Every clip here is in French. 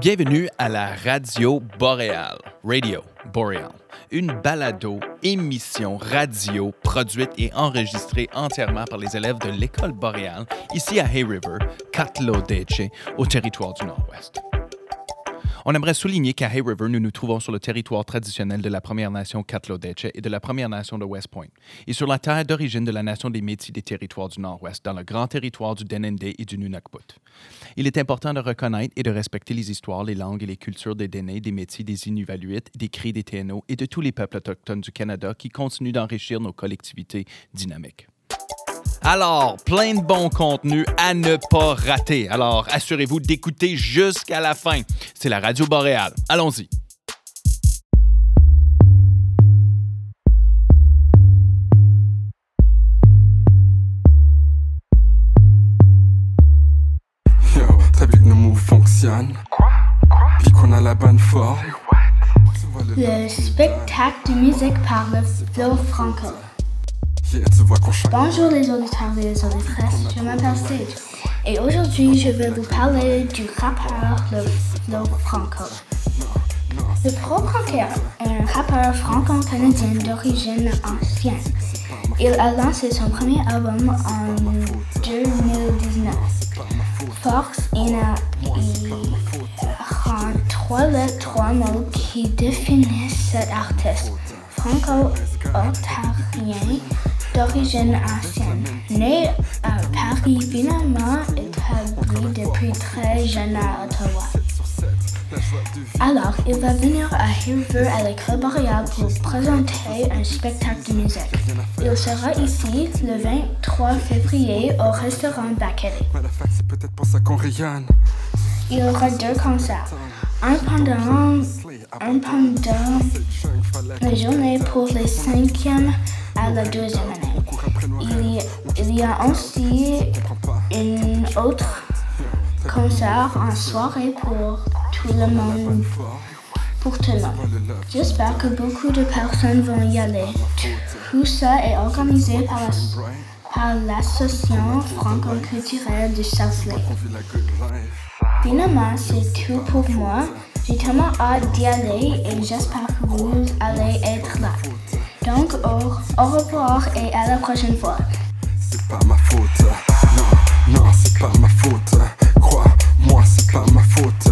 Bienvenue à la Radio Boréal, Radio Boreal, une balado émission radio produite et enregistrée entièrement par les élèves de l'école boréale ici à Hay River, Catlo au territoire du Nord-Ouest. On aimerait souligner qu'à Hay River, nous nous trouvons sur le territoire traditionnel de la Première Nation Katlodeche et de la Première Nation de West Point, et sur la terre d'origine de la Nation des Métis des territoires du Nord-Ouest, dans le grand territoire du Denende et du Nunavut. Il est important de reconnaître et de respecter les histoires, les langues et les cultures des Dénés, des Métis, des Inuvaluits, des Cris, des TNO et de tous les peuples autochtones du Canada qui continuent d'enrichir nos collectivités dynamiques. Alors, plein de bons contenus à ne pas rater. Alors, assurez-vous d'écouter jusqu'à la fin. C'est la Radio Boréale. Allons-y. Yo, très bien que nos moves fonctionnent. Quoi? Quoi? Puis qu'on a la bonne forme? Le spectacle de musique par le Flo Franco. Bonjour les auditeurs et les auditrices, je m'appelle Sage. Et aujourd'hui, je vais vous parler du rappeur le Flo Franco. Le Pro Franco est un rappeur franco-canadien d'origine ancienne. Il a lancé son premier album en 2019. Force in a trois lettres, trois mots qui définissent cet artiste franco-ontarien d'origine ancienne. Né à Paris, finalement établi depuis très jeune à Ottawa. Alors, il va venir à River à l'école boréale pour présenter un spectacle de musique. Il sera ici le 23 février au restaurant rayonne. Il aura deux concerts. Un pendant, un pendant la journée pour les cinquièmes à la deuxième année. Il y, a aussi une autre concert en soirée pour tout le monde. Pour. J'espère que beaucoup de personnes vont y aller. Tout ça est organisé par par l'association franco-culturelle du life. Finalement, c'est tout pour moi. J'ai tellement hâte d'y aller et j'espère que vous allez être là. Donc, au, au revoir et à la prochaine fois. C'est pas ma faute. Non, non, c'est pas ma faute. Crois-moi, c'est pas ma faute.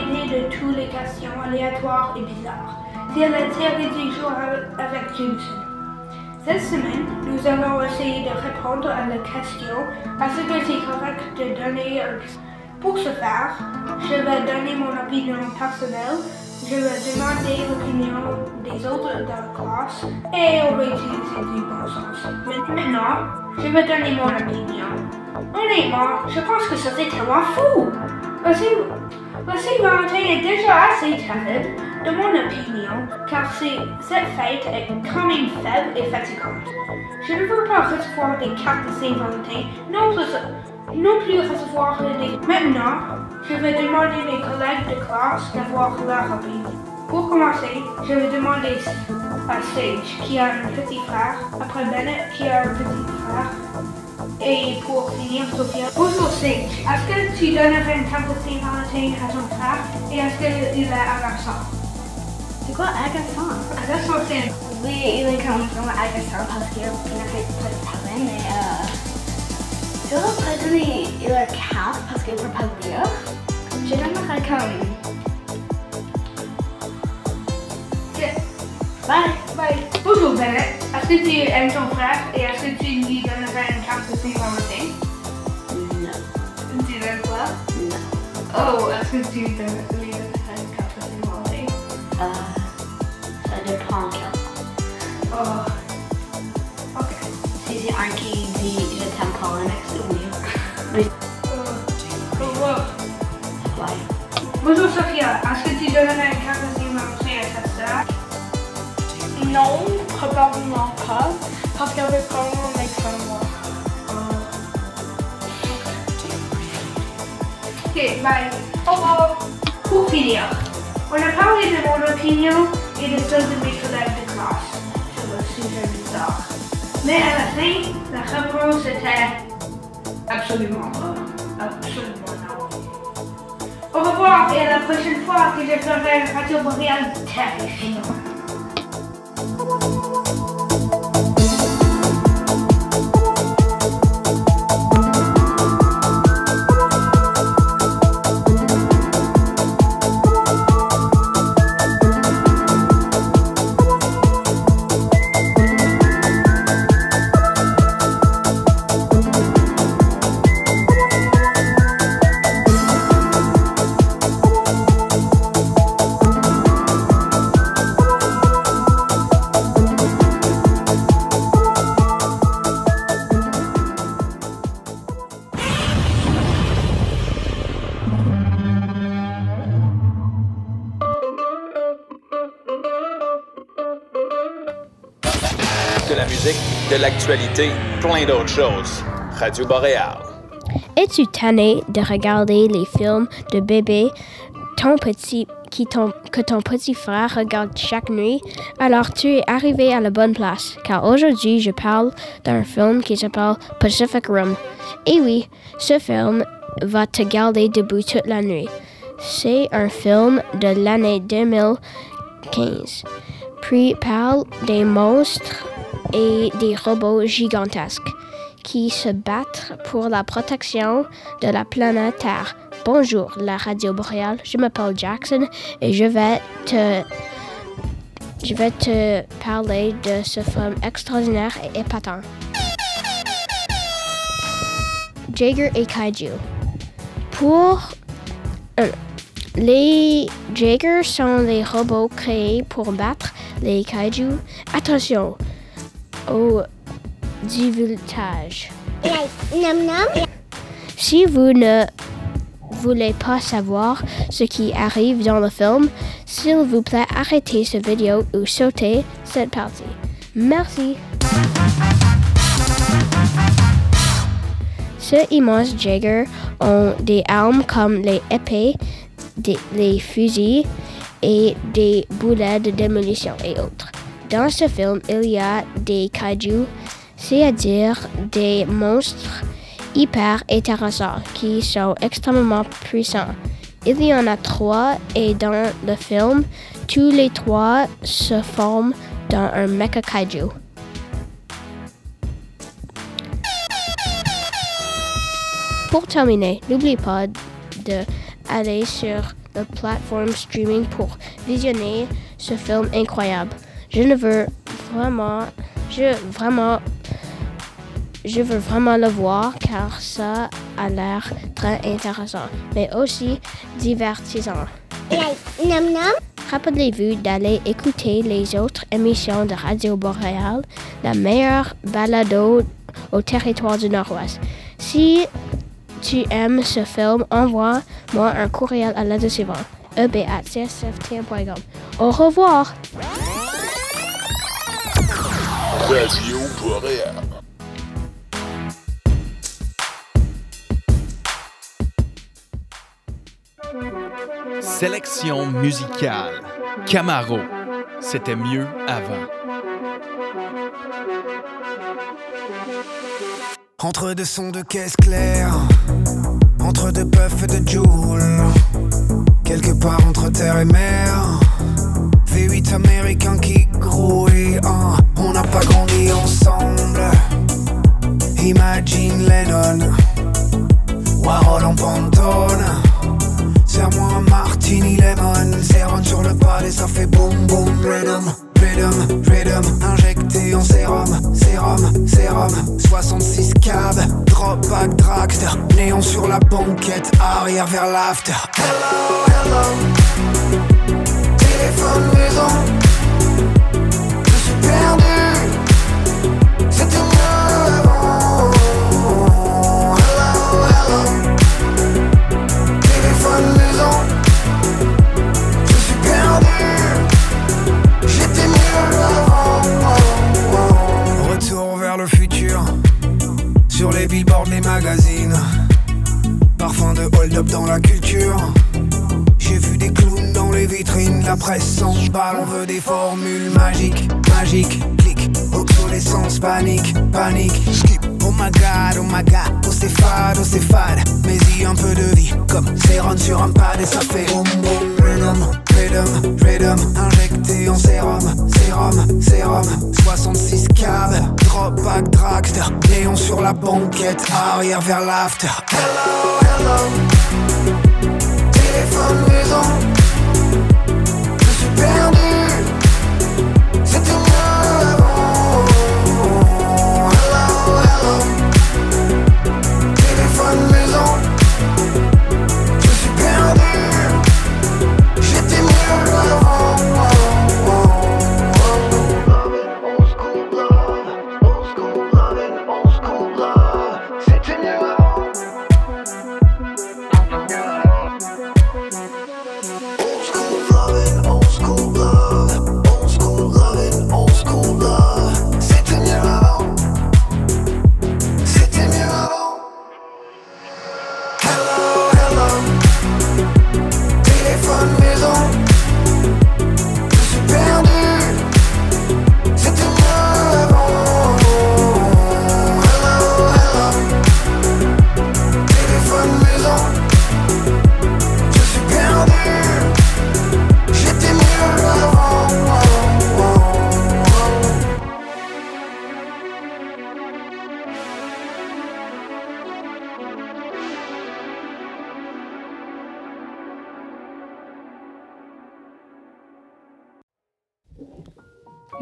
De toutes les questions aléatoires et bizarres. C'est la série du jour avec Jameson. Cette semaine, nous allons essayer de répondre à la question est-ce que c'est correct de donner. Pour ce faire, je vais donner mon opinion personnelle, je vais demander l'opinion des autres dans la classe et on va utiliser du bon sens. Maintenant, je vais donner mon opinion. Honnêtement, je pense que c'est tellement fou. Le Saint- le Saint-Valentin est déjà assez terrible, de mon opinion, car cette fête est quand même faible et fatigante. Je ne veux pas recevoir des cartes de Saint-Valentin, non plus, non plus recevoir des... Maintenant, je vais demander mes collègues de classe d'avoir leur opinion. Pour commencer, je vais demander à Sage, qui a un petit frère, après Bennett, qui a un petit frère, et pour finir, Sophia. Bonjour Sage, est-ce que tu donnerais une carte de Saint-Valentin à ton frère et est-ce qu'il est agaçant? C'est quoi agaçant? Agaçant, c'est Oui, il est comme vraiment agaçant parce qu'il n'a fait pas de parler, mais euh. Je vais pas donner la carte parce qu'il ne peut pas le lire. Je donnerais comme Bye. Bye. Bonjour Bennett. Est-ce que tu aimes ton frère et est-ce que tu lui donnerais une carte de Saint-Valentin? Non. Tu l'aimes pas? Non. Oh, est-ce que tu lui donnerais lui donnerais une carte de Saint-Valentin? Euh, ça dépend quel Oh. Ok. Si c'est un qui dit je t'aime pas le next, oui. Oui. Oh. Au revoir. Bye. Bonjour Sophia. Est-ce que tu donnerais une carte de Non, probablement pas, parce qu'elle veut probablement make fun de moi. Ok, bye. Au revoir. Pour finir, on a parlé de mon opinion et de celle de mes collègues de classe sur le sujet bizarre. Mais à la fin, la réponse était absolument pas. Absolument non. Au revoir et à la prochaine fois que je ferai un radio boréal terrifiant. L'actualité, plein d'autres choses. Radio Boréal. Es-tu tanné de regarder les films de bébé ton petit, qui ton- que ton petit frère regarde chaque nuit? Alors tu es arrivé à la bonne place, car aujourd'hui je parle d'un film qui s'appelle Pacific Rim. Et oui, ce film va te garder debout toute la nuit. C'est un film de l'année 2015. Puis parle des monstres et des robots gigantesques qui se battent pour la protection de la planète Terre. Bonjour, la radio boréale. Je m'appelle Jackson et je vais te je vais te parler de ce film extraordinaire et épatant. Jaeger et Kaiju. Pour euh, les Jaegers sont les robots créés pour battre les Kaiju. Attention au divulgage. Si vous ne voulez pas savoir ce qui arrive dans le film, s'il vous plaît, arrêtez cette vidéo ou sautez cette partie. Merci. Ce immense Jagger ont des armes comme les épées, des- les fusils et des boulets de démolition et autres. Dans ce film, il y a des kaiju, c'est-à-dire des monstres hyper intéressants qui sont extrêmement puissants. Il y en a trois et dans le film, tous les trois se forment dans un mecha kaiju. Pour terminer, n'oublie pas de aller sur la plateforme streaming pour visionner ce film incroyable. Je ne veux vraiment, je vraiment, je veux vraiment le voir car ça a l'air très intéressant, mais aussi divertissant. Rappelez-vous d'aller écouter les autres émissions de Radio Boréal, la meilleure balado au territoire du Nord-Ouest. Si tu aimes ce film, envoie-moi un courriel à l'adresse suivante eb@csftm.com. Au revoir! Radio. Sélection musicale. Camaro. C'était mieux avant. Entre deux sons de caisse claire, entre deux puffs de joule, quelque part entre terre et mer. V8 américain qui grouille, hein, on n'a pas grandi ensemble. Imagine Lennon, Warhol en pantone. Serre-moi un martini lemon, serrant sur le palais, ça fait boum boum rhythm. rhythm, rhythm, injecté en sérum, sérum, sérum. 66 cab, drop back dragster, néon sur la banquette, arrière vers l'after. Hello, hello, ça fait boum boum, rhythm, rhythm, rhythm, injecté en sérum, sérum, sérum, 66 cab, drop back dragster, néon sur la banquette, arrière vers l'after. Hello, hello,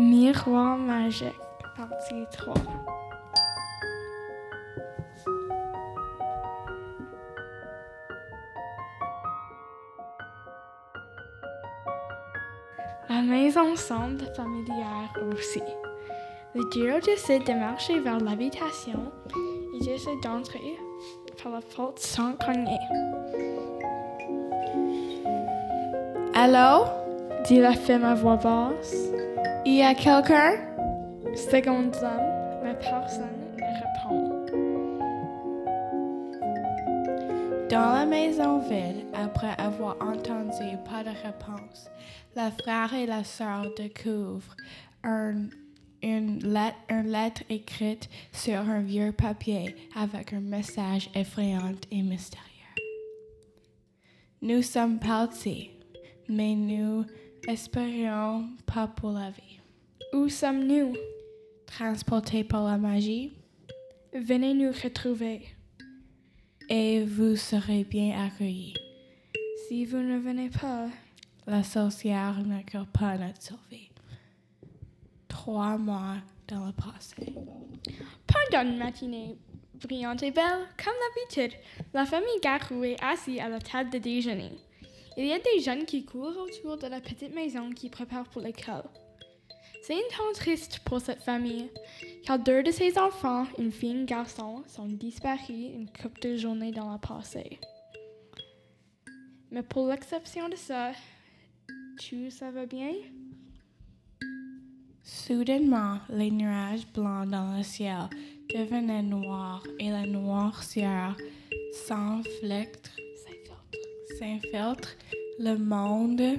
Miroir magique, partie 3. La maison semble familière aussi. Le duo décide de marcher vers l'habitation et décide d'entrer par la porte sans cogner. Allô? dit la femme à voix basse. Y a quelqu'un? Seconde homme, mais personne ne répond. Dans la maison vide, après avoir entendu pas de réponse, le frère et la sœur découvrent un- une, lettre, une lettre écrite sur un vieux papier avec un message effrayant et mystérieux. Nous sommes partis, mais nous espérions pas pour la vie. Où sommes-nous? Transportés par la magie. Venez nous retrouver. Et vous serez bien accueillis. Si vous ne venez pas, la sorcière peut pas notre survie. Trois mois dans le passé. Pendant une matinée brillante et belle, comme d'habitude, la famille Garou est assise à la table de déjeuner. Il y a des jeunes qui courent autour de la petite maison qui prépare pour l'école. C'est un temps triste pour cette famille, car deux de ses enfants, une fille et un garçon, sont disparus une couple de journées dans le passé. Mais pour l'exception de ça, tout ça va bien? Soudainement, les nuages blancs dans le ciel devenaient noirs et la noirceur s'infiltre, s'infiltre le monde.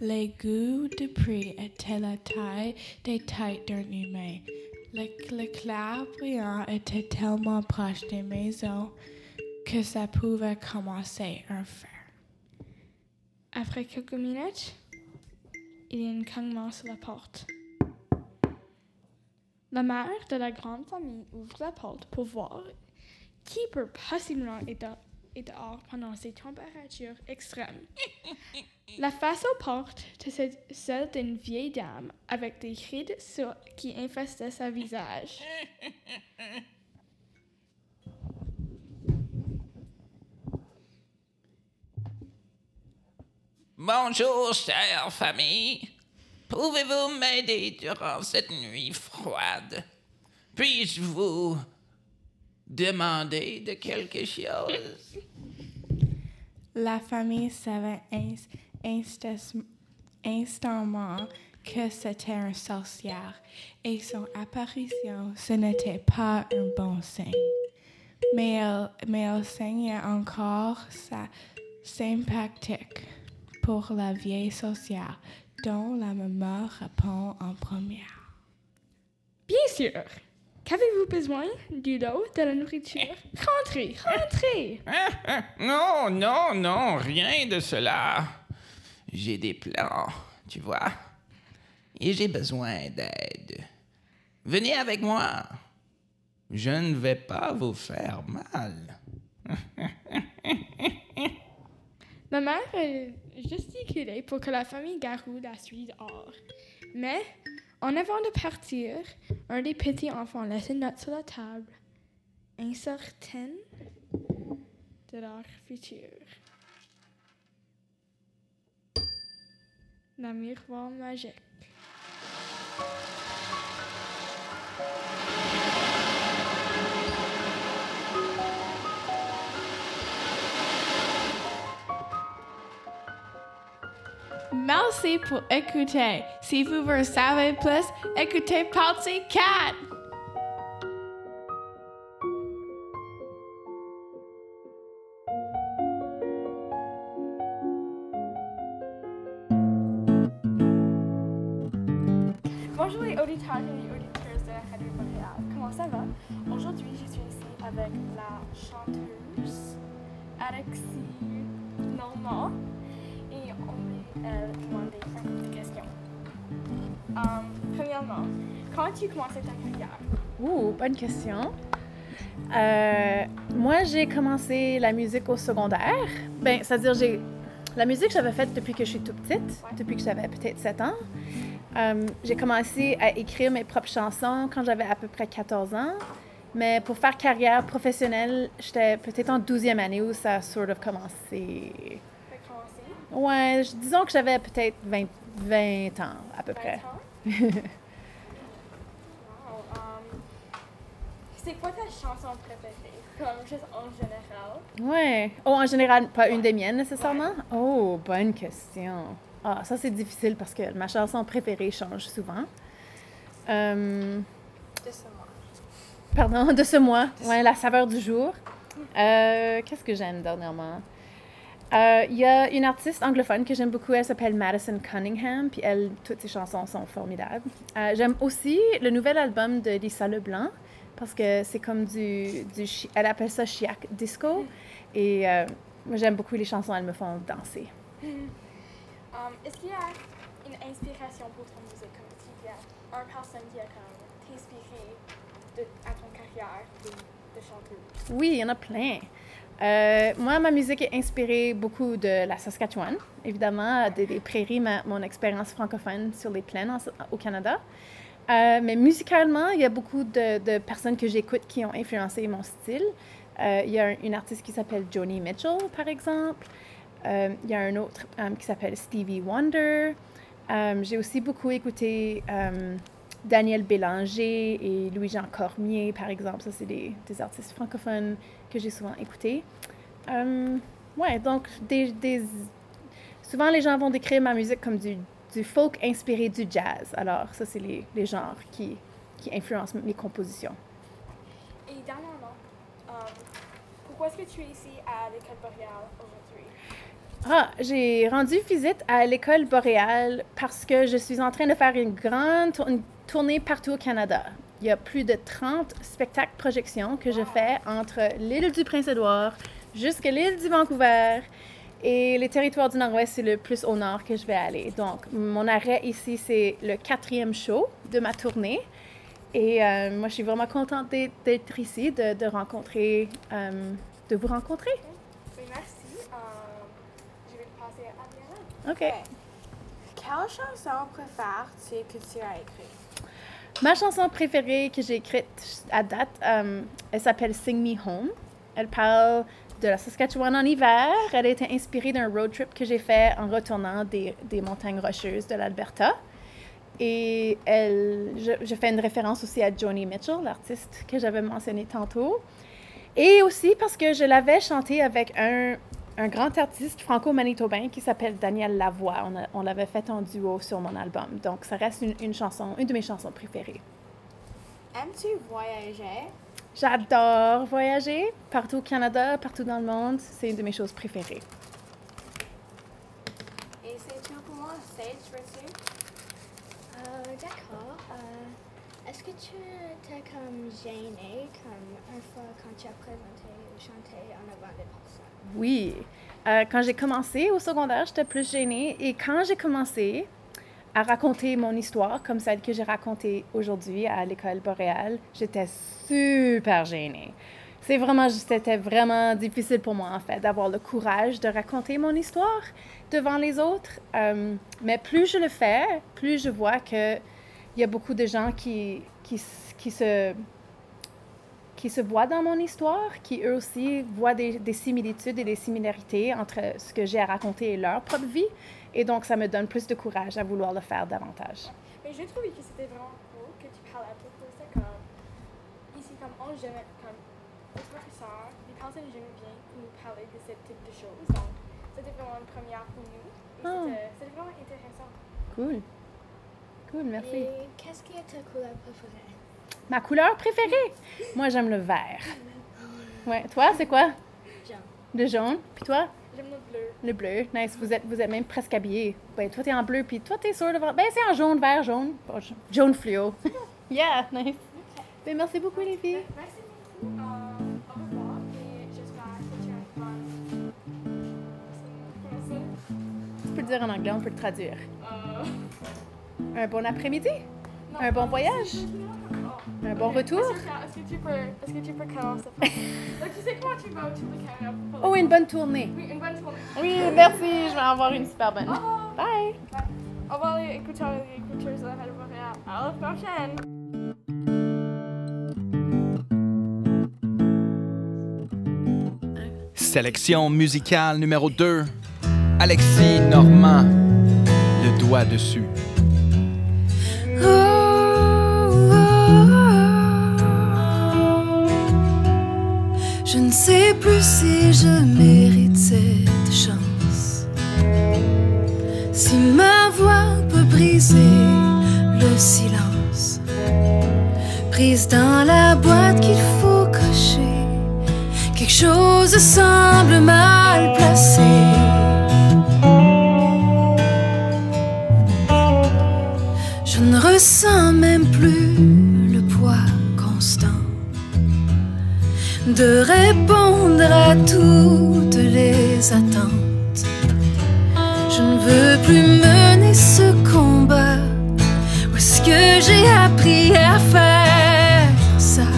Les goûts de prix étaient la taille des têtes d'un humain. Le- L'éclair brillant était tellement proche des maisons que ça pouvait commencer un feu. Après quelques minutes, il y a un cognement sur la porte. La mère de la grande famille ouvre la porte pour voir qui peut possiblement être, et dehors pendant ces températures extrêmes. La face aux portes était celle d'une vieille dame avec des rides qui infestaient son visage. Bonjour, chère famille. Pouvez-vous m'aider durant cette nuit froide? Puis-je vous demander de quelque chose? La famille savait ins- instas- instantanément que c'était un sorcière et son apparition, ce n'était pas un bon signe. Mais elle, mais elle saignait encore sa sympathique pour la vieille sorcière dont la mémoire répond en première. Bien sûr! Qu'avez-vous besoin? Du lot, de la nourriture? Rentrez, rentrez! Non, non, non, rien de cela. J'ai des plans, tu vois. Et j'ai besoin d'aide. Venez avec moi. Je ne vais pas vous faire mal. Ma mère euh, gesticulait pour que la famille Garou la suive dehors. Mais, en avant de partir, un des petits enfants laissait une note sur la table, incertaine de leur futur. La miroir magique. Merci pour écouter. Si vous voulez savoir plus, écoutez partie 4. Bonjour les auditeurs et les auditeurs de Radio Montréal. Comment ça va? Aujourd'hui, je suis ici avec la chanteuse Alexis Normand et on va euh, demander un couple de questions. Um, premièrement, quand as-tu commencé ta carrière? Ouh, bonne question. Euh, moi, j'ai commencé la musique au secondaire. Ben, c'est-à-dire, j'ai la musique, j'avais faite depuis que je suis toute petite, depuis que j'avais peut-être 7 ans. Euh, j'ai commencé à écrire mes propres chansons quand j'avais à peu près 14 ans. Mais pour faire carrière professionnelle, j'étais peut-être en 12e année où ça a sort of commencé. Ouais, je- disons que j'avais peut-être 20, 20 ans à peu près. Wow, um, c'est quoi ta chanson préférée? Comme juste en général? Ouais. Oh, en général, pas une des miennes nécessairement? Oh, bonne question. Ah, ça c'est difficile parce que ma chanson préférée change souvent. Euh, De ce mois. pardon, de ce mois. Ouais, la saveur du jour. Euh, Qu'est-ce que j'aime dernièrement? Euh, Il y a une artiste anglophone que j'aime beaucoup, elle s'appelle Madison Cunningham, puis elle, toutes ses chansons sont formidables. Euh, j'aime aussi le nouvel album de Lisa Leblanc, parce que c'est comme du, elle appelle ça chiac disco, et euh, moi j'aime beaucoup les chansons, elles me font danser. Um, Est-ce qu'il y a une inspiration pour ton musique? Comme s'il y a une personne qui a comme t'inspiré à ton carrière de, de chanteuse? Oui, il y en a plein. Euh, moi, ma musique est inspirée beaucoup de la Saskatchewan, évidemment, des, prairies, ma- mon expérience francophone sur les plaines au Canada. Euh, mais musicalement, il y a beaucoup de, personnes que j'écoute qui ont influencé mon style. Euh, il y a un- une artiste qui s'appelle Joni Mitchell, par exemple. Il y a un autre qui s'appelle Stevie Wonder. J'ai aussi beaucoup écouté Daniel Bélanger et Louis-Jean Cormier, par exemple. Ça, c'est des, des artistes francophones que j'ai souvent écoutés. Euh, ouais, donc, des, des- souvent les gens vont décrire ma musique comme du, du folk inspiré du jazz. Alors, ça, c'est les, les genres qui, qui influencent mes compositions. Et dernièrement, um, pourquoi est-ce que tu es ici à l'école boréale aujourd'hui? Ah, j'ai rendu visite à l'école boréale parce que je suis en train de faire une grande une tournée partout au Canada. Il y a plus de 30 spectacles projections que je fais entre l'île du Prince-Édouard jusqu'à l'île du Vancouver. Et les territoires du Nord-Ouest, c'est le plus au nord que je vais aller. Donc, mon arrêt ici, c'est le quatrième show de ma tournée. Et euh, moi, je suis vraiment contente d'être- ici, de, de rencontrer, euh, de vous rencontrer. je vais le passer à Adriana. OK. Quelle chanson préfères-tu que tu as écrite? Ma chanson préférée que j'ai écrite à date, euh, elle s'appelle Sing Me Home. Elle parle de la Saskatchewan en hiver. Elle a été inspirée d'un road trip que j'ai fait en retournant des, des montagnes rocheuses de l'Alberta. Et je, je fais une référence aussi à Joni Mitchell, l'artiste que j'avais mentionné tantôt. Et aussi parce que je l'avais chantée avec un, un grand artiste franco-manitobain qui s'appelle Daniel Lavoie. On, a- on l'avait fait en duo sur mon album. Donc, ça reste une, une chanson, une de mes chansons préférées. Aimes-tu voyager? J'adore voyager partout au Canada, partout dans le monde. C'est une de mes choses préférées. Et c'est tout pour moi. Sage, veux-tu? Euh, D'accord. Euh, Est-ce que tu étais comme gêné comme une fois quand tu as présenté Oui. Euh, quand j'ai commencé au secondaire, j'étais plus gênée. Et quand j'ai commencé à raconter mon histoire, comme celle que j'ai racontée aujourd'hui à l'école boréale, j'étais super gênée. C'est vraiment, c'était vraiment difficile pour moi, en fait, d'avoir le courage de raconter mon histoire devant les autres. Euh, mais plus je le fais, plus je vois que il y a beaucoup de gens qui, qui, qui se qui se voient dans mon histoire, qui eux aussi voient des, des similitudes et des similarités entre ce que j'ai à raconter et leur propre vie. Et donc, ça me donne plus de courage à vouloir le faire davantage. Mais j'ai trouvé que c'était vraiment cool que tu parles à tout de ça comme ici comme on jamais comme les professeurs, les personnes jamais bien nous parler de ce type de choses. Donc c'était vraiment une première pour nous. Et c'était- c'était vraiment intéressant. Cool. Cool, merci. Et qu'est-ce qui est ta couleur préférée? Ma couleur préférée? Moi, j'aime le vert. Ouais. Toi, c'est quoi? Jaune. Le jaune. Puis toi? J'aime le bleu. Le bleu. Nice. Vous êtes, vous êtes même presque habillés. Ben, toi, t'es en bleu, puis toi, t'es sur le vert. Ben, c'est en jaune, vert, jaune. Jaune fluo. yeah, nice. Ben, merci beaucoup, les filles. Merci beaucoup. Tu peux le dire en anglais, on peut le traduire. Euh, Un bon après-midi? Un bon voyage? Oh. Un bon retour? Est-ce que, est-ce que tu peux, est-ce que tu peux commencer. Donc, tu sais comment tu vas au Canada pour Oh, une bonne tournée. Oui, une bonne journée. Oui, merci. Je vais avoir une super bonne. Revoir. Bye. Au revoir les écouteurs et les écouteuses de la Radio Montréal. À la prochaine. Sélection musicale numéro 2. Alexis Normand. Le doigt dessus. Si je mérite cette chance. Si ma voix peut briser le silence. Prise dans la boîte qu'il faut cocher. Quelque chose semble mal placé. De répondre à toutes les attentes. Je ne veux plus mener ce combat. Où est-ce que j'ai appris à faire ça?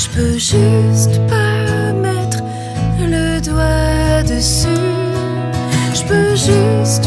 Je peux juste pas mettre le doigt dessus. Je peux juste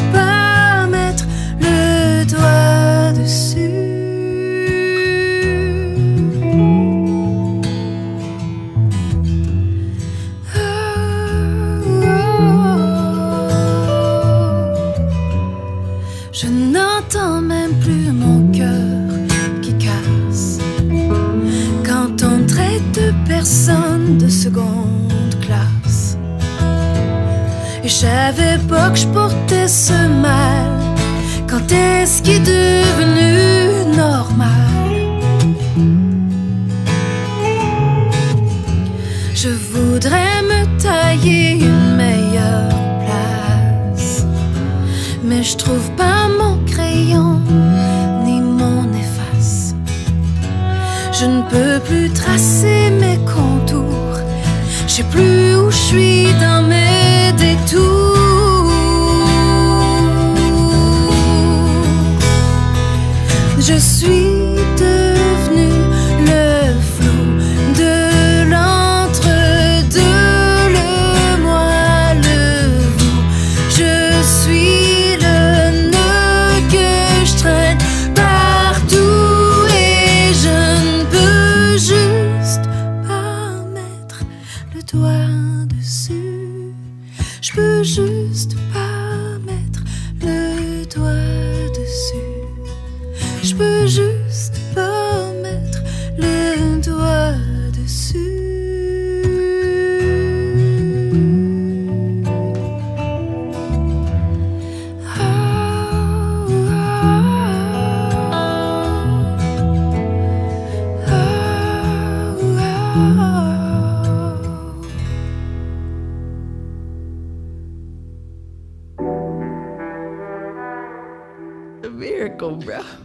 Je sais plus où je suis dans mes détours.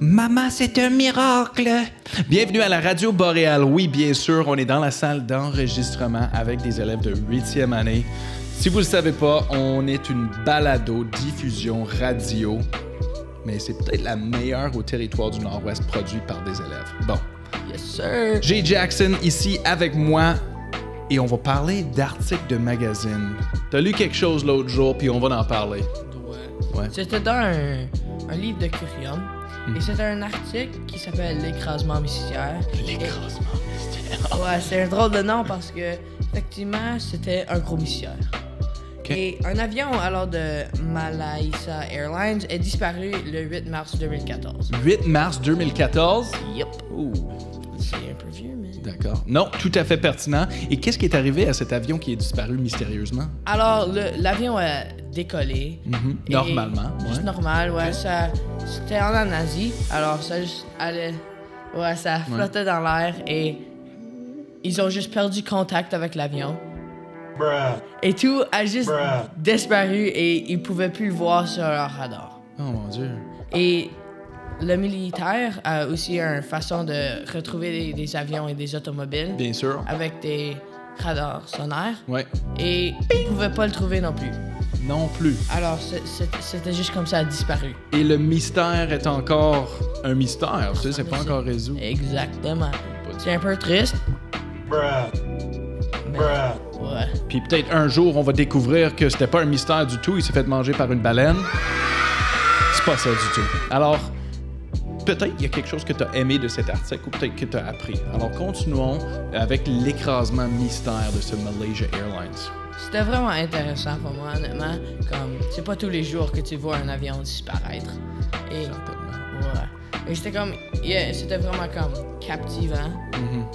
Maman, c'est un miracle! Bienvenue à la Radio Boréale. Oui, bien sûr, on est dans la salle d'enregistrement avec des élèves de 8e année. Si vous ne le savez pas, on est une balado diffusion radio, mais c'est peut-être la meilleure au territoire du Nord-Ouest produite par des élèves. Bon. Yes, sir. Jay Jackson ici avec moi et on va parler d'articles de magazine. T'as lu quelque chose l'autre jour, puis on va en parler. Ouais. Ouais. C'était dans un, un livre de Curium. Hmm. Et c'était un article qui s'appelle L'écrasement mystère. L'écrasement mystère. Ouais, c'est un drôle de nom parce que, effectivement, c'était un gros mystère. Et un avion alors de Malaysia Airlines est disparu le 8 mars 2014. 8 mars 2014. Yep. C'est un peu vieux, mais. D'accord. Non, tout à fait pertinent. Et qu'est-ce qui est arrivé à cet avion qui est disparu mystérieusement? Alors, le- l'avion a décollé. Mhm. Normalement, Juste ouais. normal, ouais. Ça, c'était en Asie, alors ça juste allait. Ouais, ça flottait dans l'air et ils ont juste perdu contact avec l'avion. Et tout a juste disparu et ils pouvaient plus le voir sur leur radar. Oh mon Dieu. Et le militaire a aussi une façon de retrouver des, des avions et des automobiles Bien sûr. avec des radars sonnaires Ouais. et ils pouvaient pas le trouver non plus. Non plus. Alors c'était juste comme ça a disparu. Et le mystère est encore un mystère. Tu sais, c'est pas encore résolu. Exactement. C'est un peu triste. Mais- Ouais. Puis peut-être un jour, on va découvrir que c'était pas un mystère du tout. Il s'est fait manger par une baleine. C'est pas ça du tout. Alors, peut-être il y a quelque chose que tu as aimé de cet article ou peut-être que tu as appris. Alors, continuons avec l'écrasement mystère de ce Malaysia Airlines. C'était vraiment intéressant pour moi, honnêtement. Comme, c'est pas tous les jours que tu vois un avion disparaître. Et, ouais. Et c'était comme, yeah, c'était vraiment comme captivant,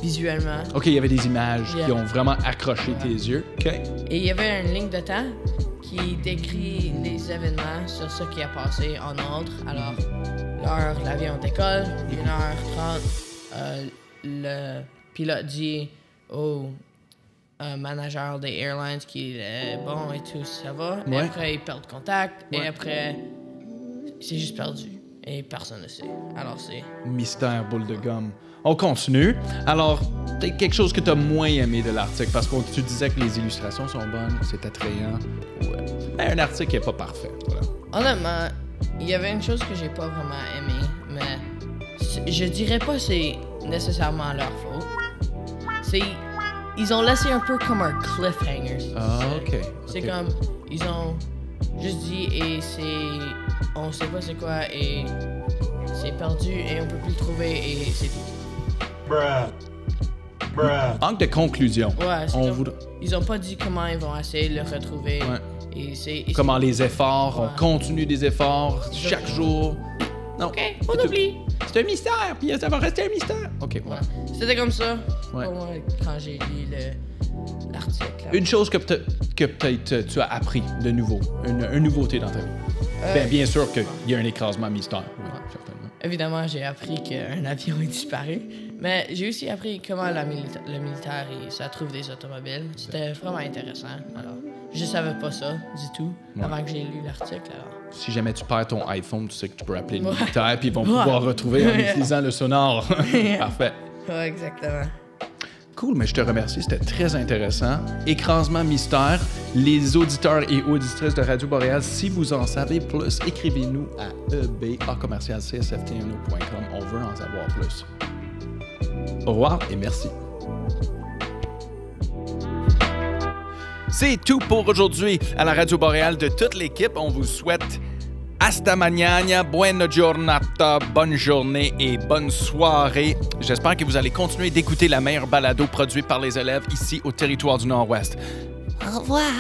visuellement. OK, il y avait des images qui ont vraiment accroché tes yeux. OK. Et il y avait une ligne de temps qui décrit les événements sur ce qui a passé en ordre. Alors, l'heure l'avion décolle, 1h30, euh, le pilote dit au euh, manager des airlines qu'il est bon et tout, ça va. Et Ouais. après, ils perdent contact. Ouais. Et après, c'est juste perdu. Et personne ne sait. Alors, c'est. Mystère boule de gomme. On continue. Alors, peut-être quelque chose que tu as moins aimé de l'article parce que tu disais que les illustrations sont bonnes, c'est attrayant. Ouais. Mais un article qui est pas parfait. Voilà. Honnêtement, il y avait une chose que j'ai pas vraiment aimé, mais je dirais pas que c'est nécessairement leur faute. C'est ils ont laissé un peu comme un cliffhanger. Ah, C'est- ok, C'est comme ils ont juste dit et c'est on sait pas c'est quoi et c'est perdu et on peut plus le trouver et c'est tout. Manque de conclusion. Ouais, c'est On comme- ils ont pas dit comment ils vont essayer de le retrouver. Ouais. Et c'est et Comment les efforts, Ouais. on continue des efforts chaque jour. Non. Ok, on oublie. C'est un mystère, puis ça va rester un mystère. Ok, voilà. C'était comme ça Ouais. pour moi quand j'ai lu le- l'article. Une chose que peut-être que peut-être euh, tu as appris de nouveau, une, une nouveauté dans ta vie. Euh, Ben, bien sûr qu'il y a un écrasement mystère. Oui, certainement. Évidemment, j'ai appris qu'un avion est disparu, mais j'ai aussi appris comment la milita- le militaire il- ça trouve des automobiles. C'était vraiment intéressant. Alors, je savais pas ça du tout Ouais. avant que j'ai lu l'article. Alors, Si jamais tu perds ton iPhone, tu sais que tu peux appeler le Ouais. militaire, puis ils vont Ouais. pouvoir retrouver en utilisant le sonar. Parfait. ouais, exactement. Cool, mais je te remercie, c'était très intéressant. Écrasement mystère, les auditeurs et auditrices de Radio Boréal, si vous en savez plus, écrivez-nous à E eba.csftno.com. On veut en savoir plus. Au revoir et merci. C'est tout pour aujourd'hui à la Radio Boréal de toute l'équipe. On vous souhaite hasta mañana, buena giornata, bonne journée et bonne soirée. J'espère que vous allez continuer d'écouter la meilleure balado produite par les élèves ici au territoire du Nord-Ouest. Au revoir.